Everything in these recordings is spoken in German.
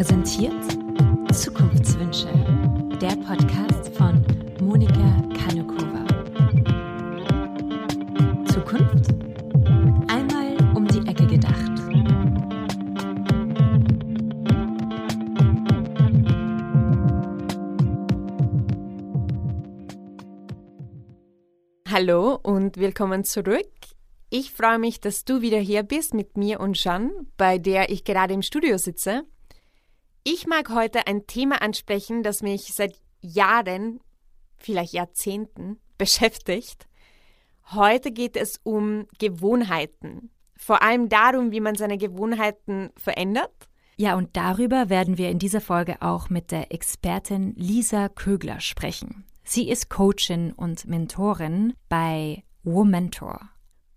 präsentiert Zukunftswünsche, der Podcast von Monika Kanukova. Zukunft? Einmal um die Ecke gedacht. Hallo und willkommen zurück. Ich freue mich, dass du wieder hier bist mit mir und Jeanne, bei der ich gerade im Studio sitze. Ich mag heute ein Thema ansprechen, das mich seit Jahren, vielleicht Jahrzehnten beschäftigt. Heute geht es um Gewohnheiten. Vor allem darum, wie man seine Gewohnheiten verändert. Ja, und darüber werden wir in dieser Folge auch mit der Expertin Lisa Kögler sprechen. Sie ist Coachin und Mentorin bei Womentor.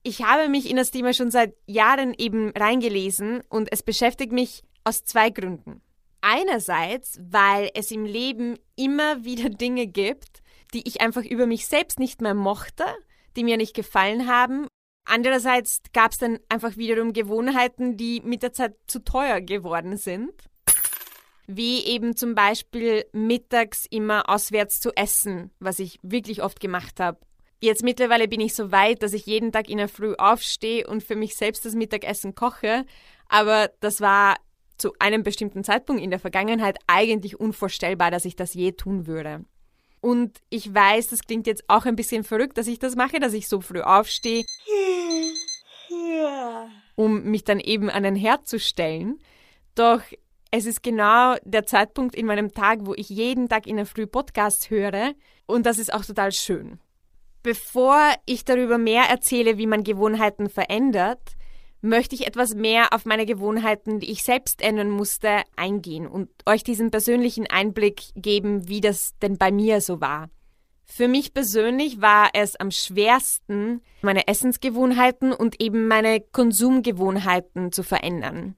Ich habe mich in das Thema schon seit Jahren eben reingelesen und es beschäftigt mich aus zwei Gründen. Einerseits, weil es im Leben immer wieder Dinge gibt, die ich einfach über mich selbst nicht mehr mochte, die mir nicht gefallen haben. Andererseits gab es dann einfach wiederum Gewohnheiten, die mit der Zeit zu teuer geworden sind. Wie eben zum Beispiel mittags immer auswärts zu essen, was ich wirklich oft gemacht habe. Jetzt mittlerweile bin ich so weit, dass ich jeden Tag in der Früh aufstehe und für mich selbst das Mittagessen koche. Aber das war zu einem bestimmten Zeitpunkt in der Vergangenheit eigentlich unvorstellbar, dass ich das je tun würde. Und ich weiß, das klingt jetzt auch ein bisschen verrückt, dass ich das mache, dass ich so früh aufstehe, um mich dann eben an den Herd zu stellen. Doch es ist genau der Zeitpunkt in meinem Tag, wo ich jeden Tag in der Früh Podcasts höre und das ist auch total schön. Bevor ich darüber mehr erzähle, wie man Gewohnheiten verändert, möchte ich etwas mehr auf meine Gewohnheiten, die ich selbst ändern musste, eingehen und euch diesen persönlichen Einblick geben, wie das denn bei mir so war. Für mich persönlich war es am schwersten, meine Essensgewohnheiten und eben meine Konsumgewohnheiten zu verändern.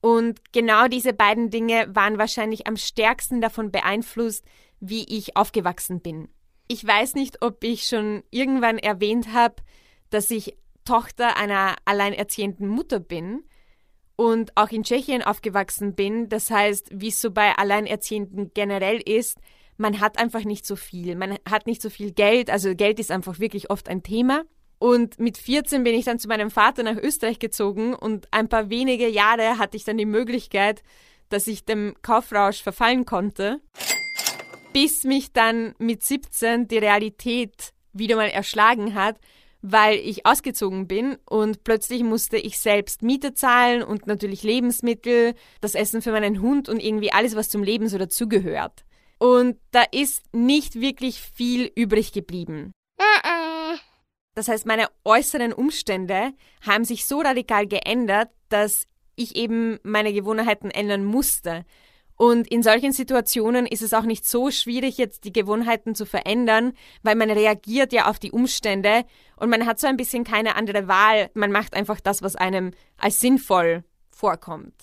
Und genau diese beiden Dinge waren wahrscheinlich am stärksten davon beeinflusst, wie ich aufgewachsen bin. Ich weiß nicht, ob ich schon irgendwann erwähnt habe, dass ich Tochter einer alleinerziehenden Mutter bin und auch in Tschechien aufgewachsen bin. Das heißt, wie es so bei Alleinerziehenden generell ist, man hat einfach nicht so viel. Man hat nicht so viel Geld. Also Geld ist einfach wirklich oft ein Thema. Und mit 14 bin ich dann zu meinem Vater nach Österreich gezogen und ein paar wenige Jahre hatte ich dann die Möglichkeit, dass ich dem Kaufrausch verfallen konnte, bis mich dann mit 17 die Realität wieder mal erschlagen hat weil ich ausgezogen bin und plötzlich musste ich selbst Miete zahlen und natürlich Lebensmittel, das Essen für meinen Hund und irgendwie alles, was zum Leben so dazugehört. Und da ist nicht wirklich viel übrig geblieben. Das heißt, meine äußeren Umstände haben sich so radikal geändert, dass ich eben meine Gewohnheiten ändern musste. Und in solchen Situationen ist es auch nicht so schwierig, jetzt die Gewohnheiten zu verändern, weil man reagiert ja auf die Umstände und man hat so ein bisschen keine andere Wahl. Man macht einfach das, was einem als sinnvoll vorkommt.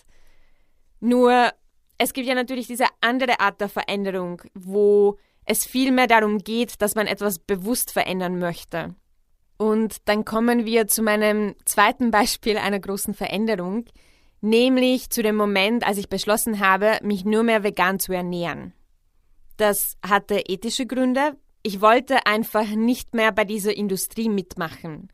Nur, es gibt ja natürlich diese andere Art der Veränderung, wo es viel mehr darum geht, dass man etwas bewusst verändern möchte. Und dann kommen wir zu meinem zweiten Beispiel einer großen Veränderung, nämlich zu dem Moment, als ich beschlossen habe, mich nur mehr vegan zu ernähren. Das hatte ethische Gründe. Ich wollte einfach nicht mehr bei dieser Industrie mitmachen.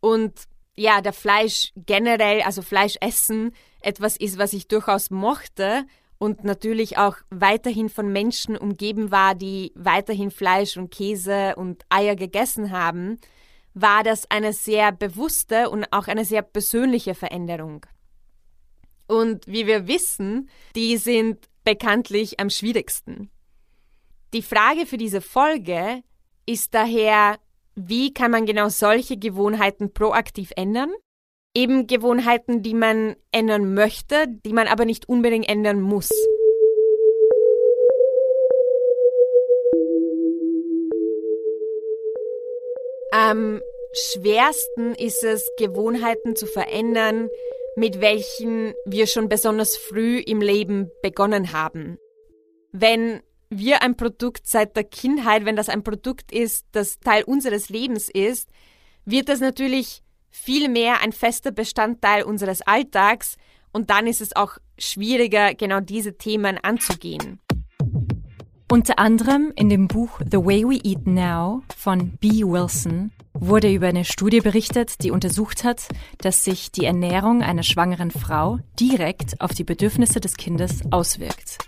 Und ja, der Fleisch generell, also Fleisch essen, etwas ist, was ich durchaus mochte und natürlich auch weiterhin von Menschen umgeben war, die weiterhin Fleisch und Käse und Eier gegessen haben, war das eine sehr bewusste und auch eine sehr persönliche Veränderung. Und wie wir wissen, die sind bekanntlich am schwierigsten. Die Frage für diese Folge ist daher, wie kann man genau solche Gewohnheiten proaktiv ändern? Eben Gewohnheiten, die man ändern möchte, die man aber nicht unbedingt ändern muss. Am schwersten ist es, Gewohnheiten zu verändern, mit welchen wir schon besonders früh im Leben begonnen haben. Wenn wir ein Produkt seit der Kindheit, wenn das ein Produkt ist, das Teil unseres Lebens ist, wird das natürlich viel mehr ein fester Bestandteil unseres Alltags und dann ist es auch schwieriger, genau diese Themen anzugehen. Unter anderem in dem Buch The Way We Eat Now von B. Wilson wurde über eine Studie berichtet, die untersucht hat, dass sich die Ernährung einer schwangeren Frau direkt auf die Bedürfnisse des Kindes auswirkt.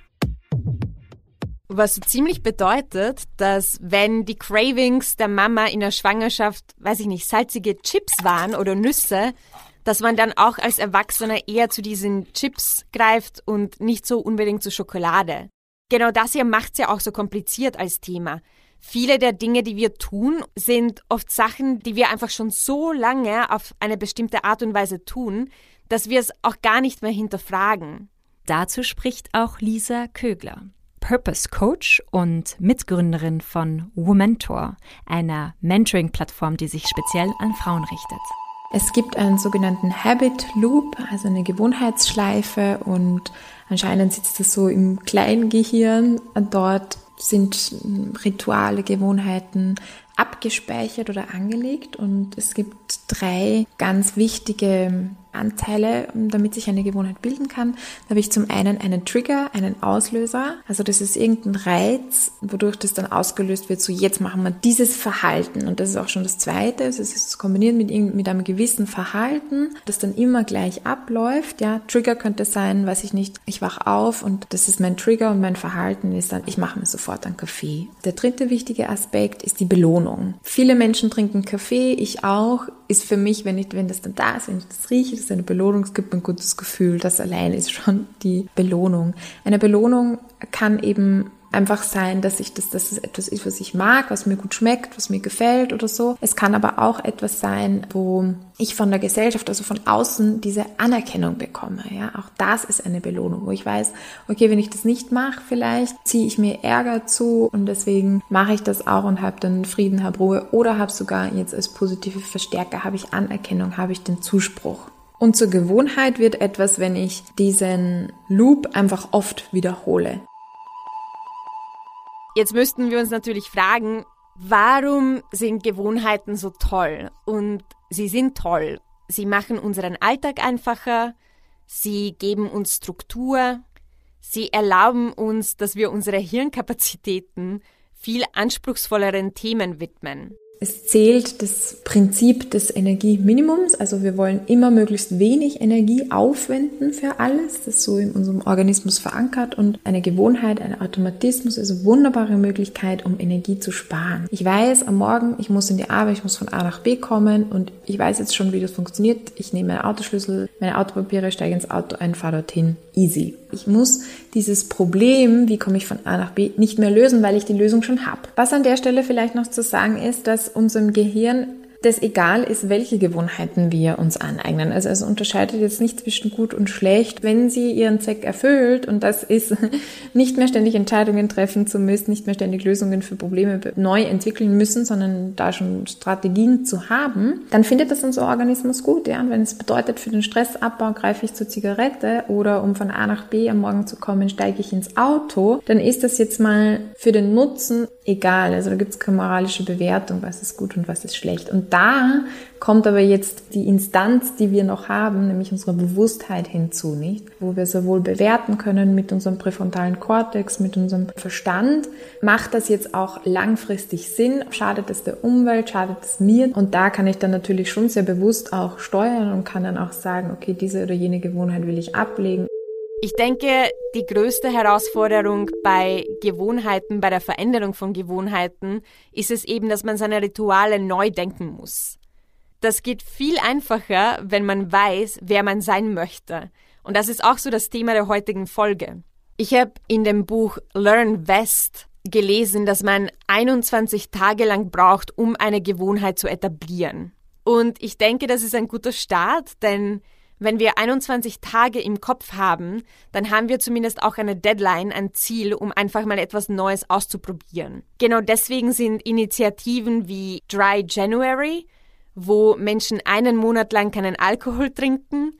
Was so ziemlich bedeutet, dass wenn die Cravings der Mama in der Schwangerschaft, weiß ich nicht, salzige Chips waren oder Nüsse, dass man dann auch als Erwachsener eher zu diesen Chips greift und nicht so unbedingt zu Schokolade. Genau das hier macht's ja auch so kompliziert als Thema. Viele der Dinge, die wir tun, sind oft Sachen, die wir einfach schon so lange auf eine bestimmte Art und Weise tun, dass wir es auch gar nicht mehr hinterfragen. Dazu spricht auch Lisa Kögler, Purpose Coach und Mitgründerin von Womentor, einer Mentoring-Plattform, die sich speziell an Frauen richtet. Es gibt einen sogenannten Habit Loop, also eine Gewohnheitsschleife und anscheinend sitzt das so im kleinen Gehirn. Dort sind Rituale, Gewohnheiten abgespeichert oder angelegt. Und es gibt drei ganz wichtige Anteile, damit sich eine Gewohnheit bilden kann. Da habe ich zum einen einen Trigger, einen Auslöser. Also das ist irgendein Reiz, wodurch das dann ausgelöst wird, so jetzt machen wir dieses Verhalten. Und das ist auch schon das Zweite. Es ist kombiniert mit, mit einem gewissen Verhalten, das dann immer gleich abläuft. Ja, Trigger könnte sein, weiß ich nicht, ich wach auf und das ist mein Trigger und mein Verhalten ist dann, ich mache mir sofort einen Kaffee. Der dritte wichtige Aspekt ist die Belohnung. Viele Menschen trinken Kaffee, ich auch, ist für mich, wenn ich, wenn das dann da ist, wenn ich das rieche, ist eine Belohnung, es gibt ein gutes Gefühl. Das allein ist schon die Belohnung. Eine Belohnung kann eben einfach sein, dass ich das, dass es etwas ist, was ich mag, was mir gut schmeckt, was mir gefällt oder so. Es kann aber auch etwas sein, wo ich von der Gesellschaft, also von außen, diese Anerkennung bekomme. Ja, auch das ist eine Belohnung, wo ich weiß, okay, wenn ich das nicht mache, vielleicht ziehe ich mir Ärger zu und deswegen mache ich das auch und habe dann Frieden, habe Ruhe oder habe sogar jetzt als positive Verstärker habe ich Anerkennung, habe ich den Zuspruch. Und zur Gewohnheit wird etwas, wenn ich diesen Loop einfach oft wiederhole. Jetzt müssten wir uns natürlich fragen, warum sind Gewohnheiten so toll? Und sie sind toll. Sie machen unseren Alltag einfacher, sie geben uns Struktur, sie erlauben uns, dass wir unsere Hirnkapazitäten viel anspruchsvolleren Themen widmen. Es zählt das Prinzip des Energieminimums, also wir wollen immer möglichst wenig Energie aufwenden für alles, das ist so in unserem Organismus verankert und eine Gewohnheit, ein Automatismus ist eine wunderbare Möglichkeit, um Energie zu sparen. Ich weiß, am Morgen, ich muss in die Arbeit, ich muss von A nach B kommen und ich weiß jetzt schon, wie das funktioniert. Ich nehme meinen Autoschlüssel, meine Autopapiere, steige ins Auto ein, fahre dorthin. Easy. Ich muss dieses Problem, wie komme ich von A nach B, nicht mehr lösen, weil ich die Lösung schon habe. Was an der Stelle vielleicht noch zu sagen ist, dass unserem Gehirn das egal ist, welche Gewohnheiten wir uns aneignen. Also es unterscheidet jetzt nicht zwischen gut und schlecht. Wenn sie ihren Zweck erfüllt und das ist nicht mehr ständig Entscheidungen treffen zu müssen, nicht mehr ständig Lösungen für Probleme neu entwickeln müssen, sondern da schon Strategien zu haben, dann findet das unser Organismus gut. Ja? Und wenn es bedeutet, für den Stressabbau greife ich zur Zigarette oder um von A nach B am Morgen zu kommen, steige ich ins Auto, dann ist das jetzt mal für den Nutzen egal. Also da gibt es keine moralische Bewertung, was ist gut und was ist schlecht. Und da kommt aber jetzt die Instanz, die wir noch haben, nämlich unsere Bewusstheit hinzu, nicht? Wo wir sowohl bewerten können mit unserem präfrontalen Kortex, mit unserem Verstand. Macht das jetzt auch langfristig Sinn? Schadet es der Umwelt? Schadet es mir? Und da kann ich dann natürlich schon sehr bewusst auch steuern und kann dann auch sagen, okay, diese oder jene Gewohnheit will ich ablegen. Ich denke, die größte Herausforderung bei Gewohnheiten, bei der Veränderung von Gewohnheiten, ist es eben, dass man seine Rituale neu denken muss. Das geht viel einfacher, wenn man weiß, wer man sein möchte. Und das ist auch so das Thema der heutigen Folge. Ich habe in dem Buch Learn West gelesen, dass man 21 Tage lang braucht, um eine Gewohnheit zu etablieren. Und ich denke, das ist ein guter Start, denn wenn wir 21 Tage im Kopf haben, dann haben wir zumindest auch eine Deadline, ein Ziel, um einfach mal etwas Neues auszuprobieren. Genau deswegen sind Initiativen wie Dry January, wo Menschen einen Monat lang keinen Alkohol trinken,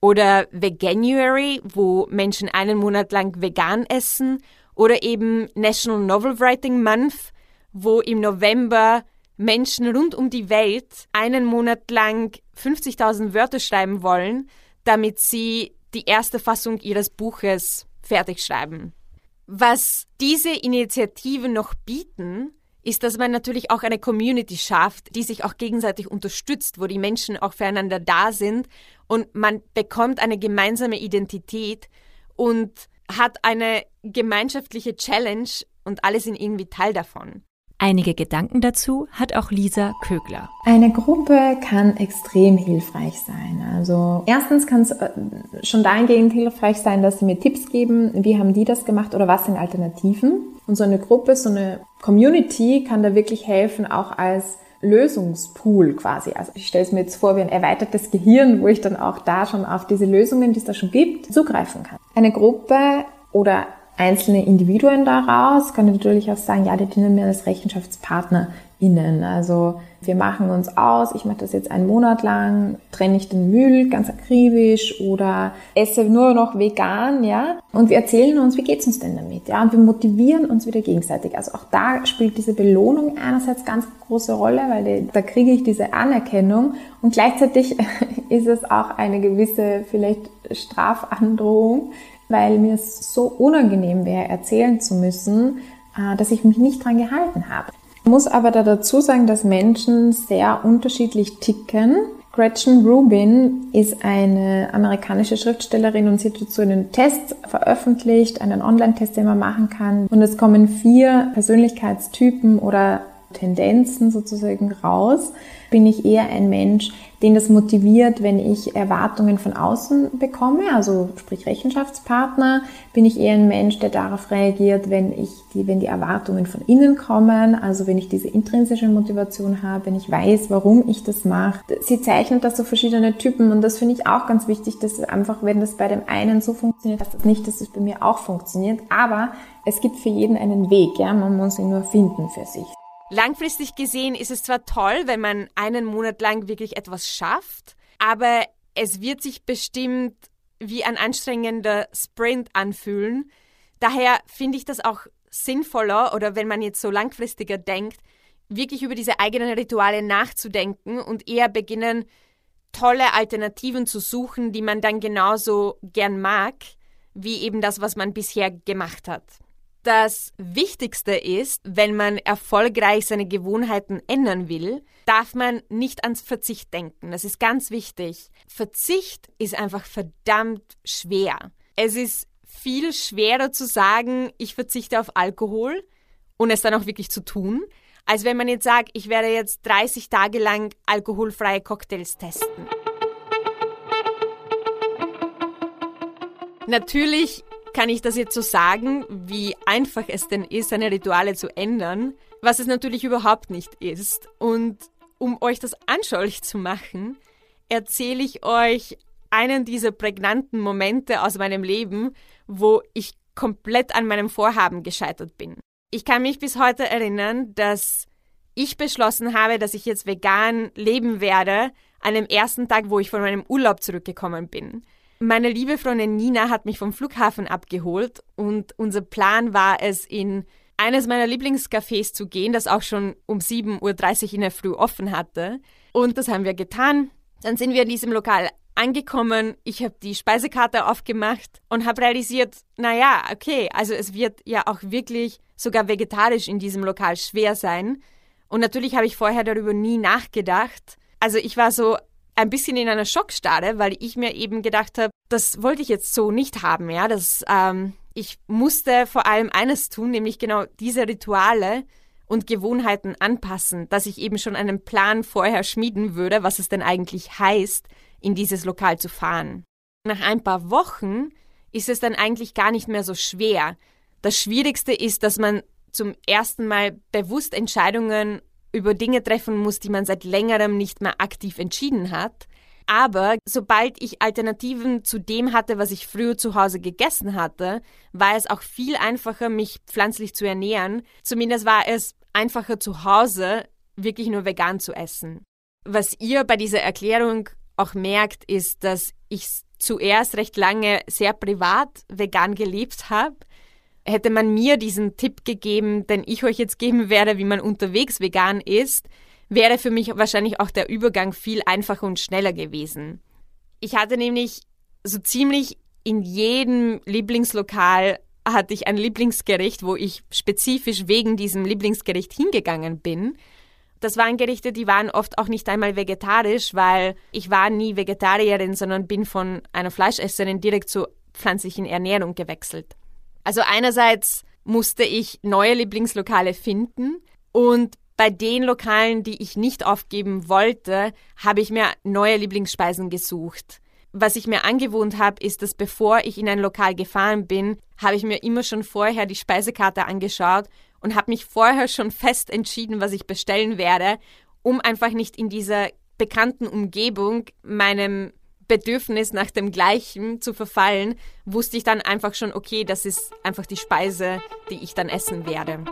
oder Veganuary, wo Menschen einen Monat lang vegan essen, oder eben National Novel Writing Month, wo im November Menschen rund um die Welt einen Monat lang 50.000 Wörter schreiben wollen, damit sie die erste Fassung ihres Buches fertigschreiben. Was diese Initiativen noch bieten, ist, dass man natürlich auch eine Community schafft, die sich auch gegenseitig unterstützt, wo die Menschen auch füreinander da sind und man bekommt eine gemeinsame Identität und hat eine gemeinschaftliche Challenge und alle sind irgendwie Teil davon. Einige Gedanken dazu hat auch Lisa Kögler. Eine Gruppe kann extrem hilfreich sein. Also erstens kann es äh, schon dahingehend hilfreich sein, dass sie mir Tipps geben, wie haben die das gemacht oder was sind Alternativen. Und so eine Gruppe, so eine Community kann da wirklich helfen, auch als Lösungspool quasi. Also ich stelle es mir jetzt vor wie ein erweitertes Gehirn, wo ich dann auch da schon auf diese Lösungen, die es da schon gibt, zugreifen kann. Eine Gruppe oder einzelne Individuen daraus kann natürlich auch sagen, ja, die dienen mir als RechenschaftspartnerInnen. Also wir machen uns aus, ich mache das jetzt einen Monat lang, trenne ich den Müll ganz akribisch oder esse nur noch vegan, ja. Und wir erzählen uns, wie geht's uns denn damit, ja. Und wir motivieren uns wieder gegenseitig. Also auch da spielt diese Belohnung einerseits ganz große Rolle, weil die, da kriege ich diese Anerkennung und gleichzeitig ist es auch eine gewisse vielleicht Strafandrohung, weil mir es so unangenehm wäre, erzählen zu müssen, äh, dass ich mich nicht dran gehalten habe. Ich muss aber da dazu sagen, dass Menschen sehr unterschiedlich ticken. Gretchen Rubin ist eine amerikanische Schriftstellerin und sie hat dazu einen Test veröffentlicht, einen Online-Test, den man machen kann. Und es kommen vier Persönlichkeitstypen oder Tendenzen sozusagen raus. Bin ich eher ein Mensch, den das motiviert, wenn ich Erwartungen von außen bekomme, also sprich Rechenschaftspartner, bin ich eher ein Mensch, der darauf reagiert, wenn ich die, wenn die Erwartungen von innen kommen, also wenn ich diese intrinsische Motivation habe, wenn ich weiß, warum ich das mache. Sie zeichnet das so verschiedene Typen und das finde ich auch ganz wichtig, dass einfach, wenn das bei dem einen so funktioniert, dass das nicht, dass es bei mir auch funktioniert, aber es gibt für jeden einen Weg, ja, man muss ihn nur finden für sich. Langfristig gesehen ist es zwar toll, wenn man einen Monat lang wirklich etwas schafft, aber es wird sich bestimmt wie ein anstrengender Sprint anfühlen. Daher finde ich das auch sinnvoller oder wenn man jetzt so langfristiger denkt, wirklich über diese eigenen Rituale nachzudenken und eher beginnen, tolle Alternativen zu suchen, die man dann genauso gern mag, wie eben das, was man bisher gemacht hat. Das Wichtigste ist, wenn man erfolgreich seine Gewohnheiten ändern will, darf man nicht ans Verzicht denken. Das ist ganz wichtig. Verzicht ist einfach verdammt schwer. Es ist viel schwerer zu sagen, ich verzichte auf Alkohol und es dann auch wirklich zu tun, als wenn man jetzt sagt, ich werde jetzt 30 Tage lang alkoholfreie Cocktails testen. Natürlich kann ich das jetzt so sagen, wie einfach es denn ist, seine Rituale zu ändern, was es natürlich überhaupt nicht ist. Und um euch das anschaulich zu machen, erzähle ich euch einen dieser prägnanten Momente aus meinem Leben, wo ich komplett an meinem Vorhaben gescheitert bin. Ich kann mich bis heute erinnern, dass ich beschlossen habe, dass ich jetzt vegan leben werde, an dem ersten Tag, wo ich von meinem Urlaub zurückgekommen bin. Meine liebe Freundin Nina hat mich vom Flughafen abgeholt und unser Plan war es, in eines meiner Lieblingscafés zu gehen, das auch schon um 7.30 Uhr in der Früh offen hatte. Und das haben wir getan. Dann sind wir in diesem Lokal angekommen. Ich habe die Speisekarte aufgemacht und habe realisiert, naja, okay, also es wird ja auch wirklich sogar vegetarisch in diesem Lokal schwer sein. Und natürlich habe ich vorher darüber nie nachgedacht. Also ich war so, ein bisschen in einer Schockstarre, weil ich mir eben gedacht habe, das wollte ich jetzt so nicht haben, ja. Das, ähm, ich musste vor allem eines tun, nämlich genau diese Rituale und Gewohnheiten anpassen, dass ich eben schon einen Plan vorher schmieden würde, was es denn eigentlich heißt, in dieses Lokal zu fahren. Nach ein paar Wochen ist es dann eigentlich gar nicht mehr so schwer. Das Schwierigste ist, dass man zum ersten Mal bewusst Entscheidungen über Dinge treffen muss, die man seit längerem nicht mehr aktiv entschieden hat. Aber sobald ich Alternativen zu dem hatte, was ich früher zu Hause gegessen hatte, war es auch viel einfacher, mich pflanzlich zu ernähren. Zumindest war es einfacher zu Hause, wirklich nur vegan zu essen. Was ihr bei dieser Erklärung auch merkt, ist, dass ich zuerst recht lange sehr privat vegan gelebt habe hätte man mir diesen Tipp gegeben, den ich euch jetzt geben werde, wie man unterwegs vegan ist, wäre für mich wahrscheinlich auch der Übergang viel einfacher und schneller gewesen. Ich hatte nämlich so ziemlich in jedem Lieblingslokal hatte ich ein Lieblingsgericht, wo ich spezifisch wegen diesem Lieblingsgericht hingegangen bin. Das waren Gerichte, die waren oft auch nicht einmal vegetarisch, weil ich war nie Vegetarierin, sondern bin von einer Fleischesserin direkt zur pflanzlichen Ernährung gewechselt. Also einerseits musste ich neue Lieblingslokale finden und bei den Lokalen, die ich nicht aufgeben wollte, habe ich mir neue Lieblingsspeisen gesucht. Was ich mir angewohnt habe, ist, dass bevor ich in ein Lokal gefahren bin, habe ich mir immer schon vorher die Speisekarte angeschaut und habe mich vorher schon fest entschieden, was ich bestellen werde, um einfach nicht in dieser bekannten Umgebung meinem Bedürfnis nach dem Gleichen zu verfallen, wusste ich dann einfach schon, okay, das ist einfach die Speise, die ich dann essen werde.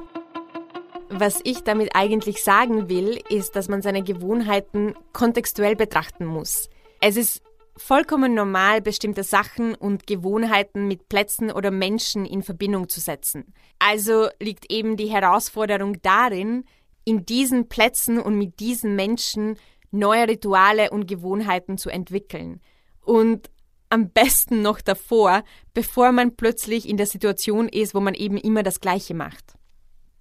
Was ich damit eigentlich sagen will, ist, dass man seine Gewohnheiten kontextuell betrachten muss. Es ist vollkommen normal, bestimmte Sachen und Gewohnheiten mit Plätzen oder Menschen in Verbindung zu setzen. Also liegt eben die Herausforderung darin, in diesen Plätzen und mit diesen Menschen neue Rituale und Gewohnheiten zu entwickeln. Und am besten noch davor, bevor man plötzlich in der Situation ist, wo man eben immer das Gleiche macht.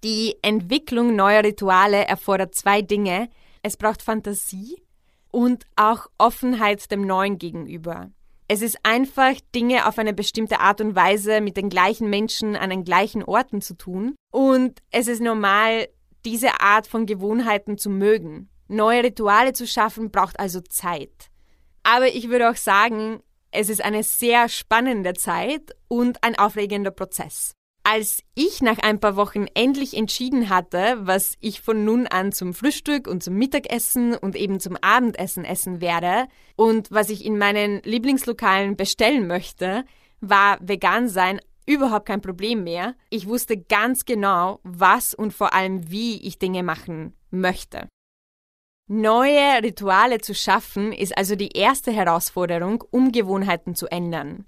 Die Entwicklung neuer Rituale erfordert zwei Dinge. Es braucht Fantasie und auch Offenheit dem Neuen gegenüber. Es ist einfach, Dinge auf eine bestimmte Art und Weise mit den gleichen Menschen an den gleichen Orten zu tun. Und es ist normal, diese Art von Gewohnheiten zu mögen. Neue Rituale zu schaffen braucht also Zeit. Aber ich würde auch sagen, es ist eine sehr spannende Zeit und ein aufregender Prozess. Als ich nach ein paar Wochen endlich entschieden hatte, was ich von nun an zum Frühstück und zum Mittagessen und eben zum Abendessen essen werde und was ich in meinen Lieblingslokalen bestellen möchte, war vegan sein überhaupt kein Problem mehr. Ich wusste ganz genau, was und vor allem wie ich Dinge machen möchte. Neue Rituale zu schaffen ist also die erste Herausforderung, um Gewohnheiten zu ändern.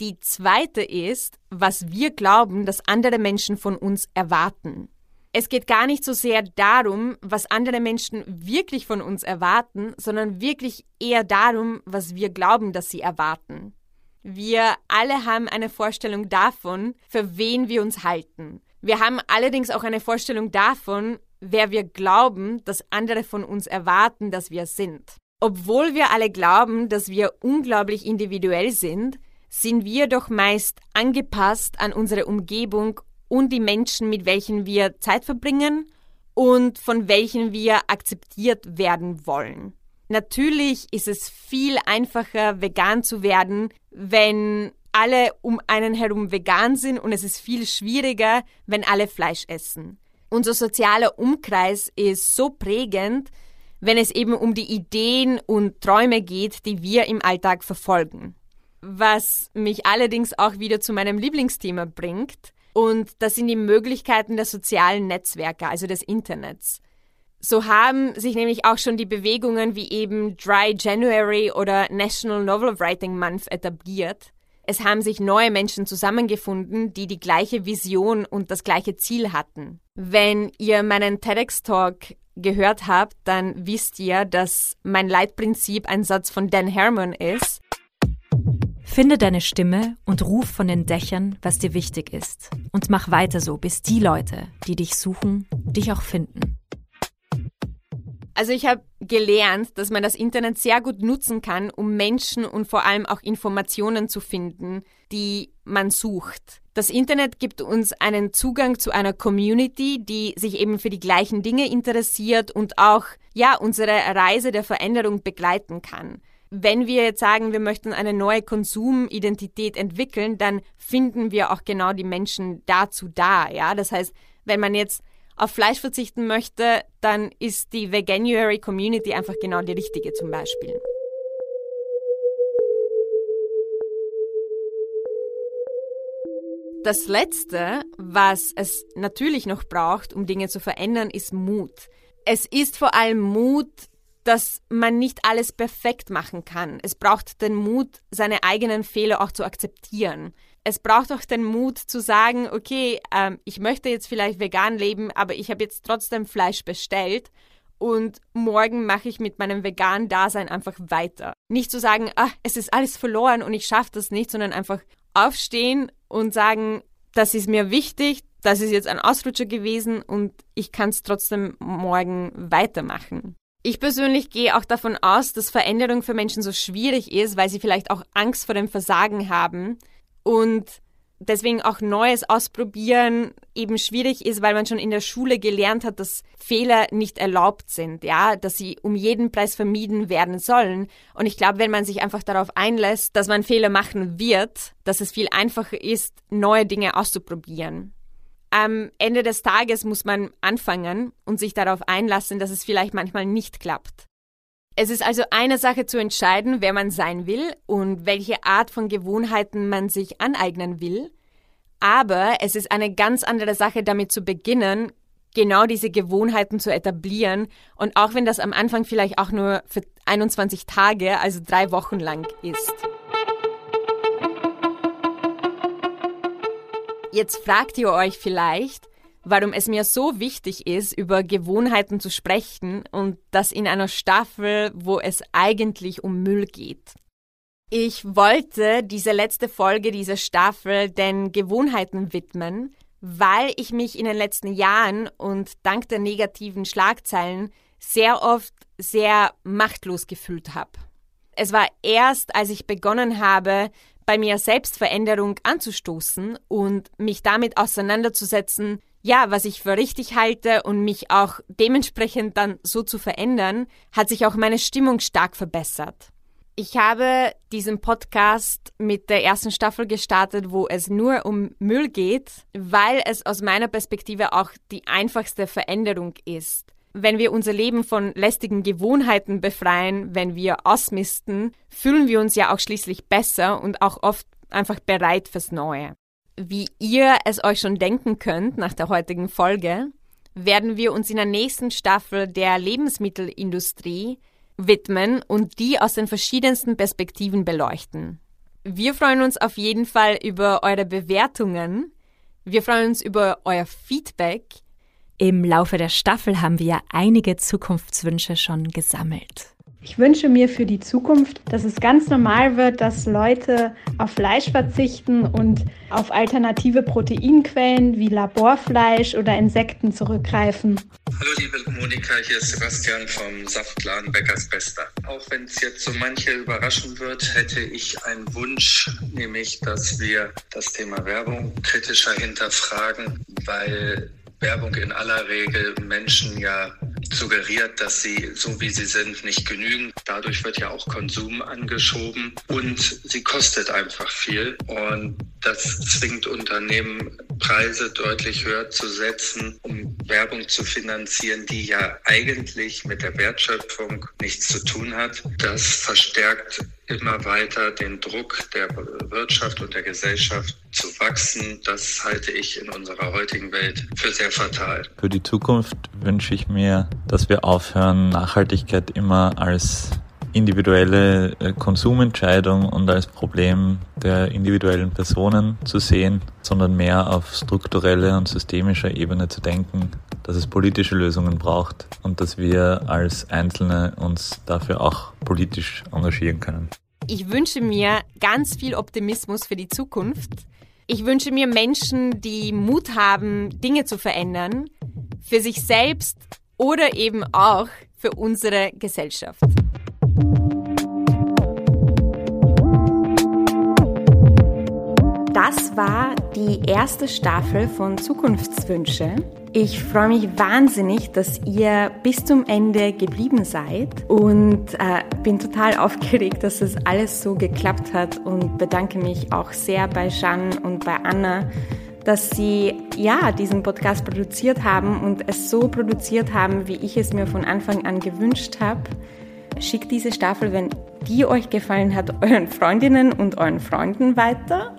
Die zweite ist, was wir glauben, dass andere Menschen von uns erwarten. Es geht gar nicht so sehr darum, was andere Menschen wirklich von uns erwarten, sondern wirklich eher darum, was wir glauben, dass sie erwarten. Wir alle haben eine Vorstellung davon, für wen wir uns halten. Wir haben allerdings auch eine Vorstellung davon, wer wir glauben, dass andere von uns erwarten, dass wir sind. Obwohl wir alle glauben, dass wir unglaublich individuell sind, sind wir doch meist angepasst an unsere Umgebung und die Menschen, mit welchen wir Zeit verbringen und von welchen wir akzeptiert werden wollen. Natürlich ist es viel einfacher, vegan zu werden, wenn alle um einen herum vegan sind und es ist viel schwieriger, wenn alle Fleisch essen. Unser sozialer Umkreis ist so prägend, wenn es eben um die Ideen und Träume geht, die wir im Alltag verfolgen. Was mich allerdings auch wieder zu meinem Lieblingsthema bringt, und das sind die Möglichkeiten der sozialen Netzwerke, also des Internets. So haben sich nämlich auch schon die Bewegungen wie eben Dry January oder National Novel Writing Month etabliert. Es haben sich neue Menschen zusammengefunden, die die gleiche Vision und das gleiche Ziel hatten. Wenn ihr meinen TEDx-Talk gehört habt, dann wisst ihr, dass mein Leitprinzip ein Satz von Dan Herman ist. Finde deine Stimme und ruf von den Dächern, was dir wichtig ist. Und mach weiter so, bis die Leute, die dich suchen, dich auch finden. Also ich habe gelernt, dass man das Internet sehr gut nutzen kann, um Menschen und vor allem auch Informationen zu finden, die man sucht. Das Internet gibt uns einen Zugang zu einer Community, die sich eben für die gleichen Dinge interessiert und auch ja unsere Reise der Veränderung begleiten kann. Wenn wir jetzt sagen, wir möchten eine neue Konsumidentität entwickeln, dann finden wir auch genau die Menschen dazu da, ja? Das heißt, wenn man jetzt auf Fleisch verzichten möchte, dann ist die Veganuary Community einfach genau die richtige zum Beispiel. Das Letzte, was es natürlich noch braucht, um Dinge zu verändern, ist Mut. Es ist vor allem Mut, dass man nicht alles perfekt machen kann. Es braucht den Mut, seine eigenen Fehler auch zu akzeptieren es braucht auch den Mut zu sagen, okay, ähm, ich möchte jetzt vielleicht vegan leben, aber ich habe jetzt trotzdem Fleisch bestellt und morgen mache ich mit meinem veganen Dasein einfach weiter. Nicht zu sagen, ah, es ist alles verloren und ich schaffe das nicht, sondern einfach aufstehen und sagen, das ist mir wichtig, das ist jetzt ein Ausrutscher gewesen und ich kann es trotzdem morgen weitermachen. Ich persönlich gehe auch davon aus, dass Veränderung für Menschen so schwierig ist, weil sie vielleicht auch Angst vor dem Versagen haben und deswegen auch Neues ausprobieren eben schwierig ist, weil man schon in der Schule gelernt hat, dass Fehler nicht erlaubt sind, ja, dass sie um jeden Preis vermieden werden sollen. Und ich glaube, wenn man sich einfach darauf einlässt, dass man Fehler machen wird, dass es viel einfacher ist, neue Dinge auszuprobieren am Ende des Tages muss man anfangen und sich darauf einlassen, dass es vielleicht manchmal nicht klappt. Es ist also eine Sache zu entscheiden, wer man sein will und welche Art von Gewohnheiten man sich aneignen will. Aber es ist eine ganz andere Sache, damit zu beginnen, genau diese Gewohnheiten zu etablieren. Und auch wenn das am Anfang vielleicht auch nur für 21 Tage, also drei Wochen lang ist. Jetzt fragt ihr euch vielleicht, warum es mir so wichtig ist, über Gewohnheiten zu sprechen und das in einer Staffel, wo es eigentlich um Müll geht. Ich wollte diese letzte Folge dieser Staffel den Gewohnheiten widmen, weil ich mich in den letzten Jahren und dank der negativen Schlagzeilen sehr oft sehr machtlos gefühlt habe. Es war erst, als ich begonnen habe, bei mir Selbstveränderung anzustoßen und mich damit auseinanderzusetzen, ja, was ich für richtig halte und mich auch dementsprechend dann so zu verändern, hat sich auch meine Stimmung stark verbessert. Ich habe diesen Podcast mit der ersten Staffel gestartet, wo es nur um Müll geht, weil es aus meiner Perspektive auch die einfachste Veränderung ist wenn wir unser Leben von lästigen Gewohnheiten befreien, wenn wir ausmisten, fühlen wir uns ja auch schließlich besser und auch oft einfach bereit fürs Neue. Wie ihr es euch schon denken könnt nach der heutigen Folge, werden wir uns in der nächsten Staffel der Lebensmittelindustrie widmen und die aus den verschiedensten Perspektiven beleuchten. Wir freuen uns auf jeden Fall über eure Bewertungen. Wir freuen uns über euer Feedback im Laufe der Staffel haben wir einige Zukunftswünsche schon gesammelt. Ich wünsche mir für die Zukunft, dass es ganz normal wird, dass Leute auf Fleisch verzichten und auf alternative Proteinquellen wie Laborfleisch oder Insekten zurückgreifen. Hallo liebe Monika, hier ist Sebastian vom Saftladen Bäckers Bester. Auch wenn es jetzt so manche überraschen wird, hätte ich einen Wunsch, nämlich dass wir das Thema Werbung kritischer hinterfragen, weil Werbung in aller Regel Menschen ja suggeriert, dass sie so wie sie sind nicht genügen. Dadurch wird ja auch Konsum angeschoben und sie kostet einfach viel und das zwingt Unternehmen Preise deutlich höher zu setzen, um Werbung zu finanzieren, die ja eigentlich mit der Wertschöpfung nichts zu tun hat. Das verstärkt immer weiter den Druck der Wirtschaft und der Gesellschaft zu wachsen, das halte ich in unserer heutigen Welt für sehr fatal. Für die Zukunft wünsche ich mir, dass wir aufhören, Nachhaltigkeit immer als individuelle äh, Konsumentscheidung und als Problem der individuellen Personen zu sehen, sondern mehr auf strukturelle und systemischer Ebene zu denken, dass es politische Lösungen braucht und dass wir als Einzelne uns dafür auch politisch engagieren können. Ich wünsche mir ganz viel Optimismus für die Zukunft. Ich wünsche mir Menschen, die Mut haben, Dinge zu verändern, für sich selbst oder eben auch für unsere Gesellschaft. Das war die erste Staffel von Zukunftswünsche. Ich freue mich wahnsinnig, dass ihr bis zum Ende geblieben seid und äh, bin total aufgeregt, dass es alles so geklappt hat und bedanke mich auch sehr bei Jeanne und bei Anna, dass sie ja diesen Podcast produziert haben und es so produziert haben, wie ich es mir von Anfang an gewünscht habe. Schickt diese Staffel, wenn die euch gefallen hat, euren Freundinnen und euren Freunden weiter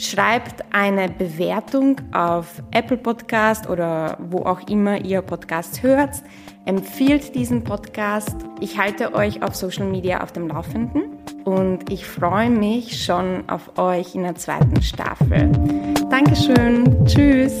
schreibt eine Bewertung auf Apple Podcast oder wo auch immer ihr Podcast hört. Empfiehlt diesen Podcast. Ich halte euch auf Social Media auf dem Laufenden und ich freue mich schon auf euch in der zweiten Staffel. Dankeschön. Tschüss.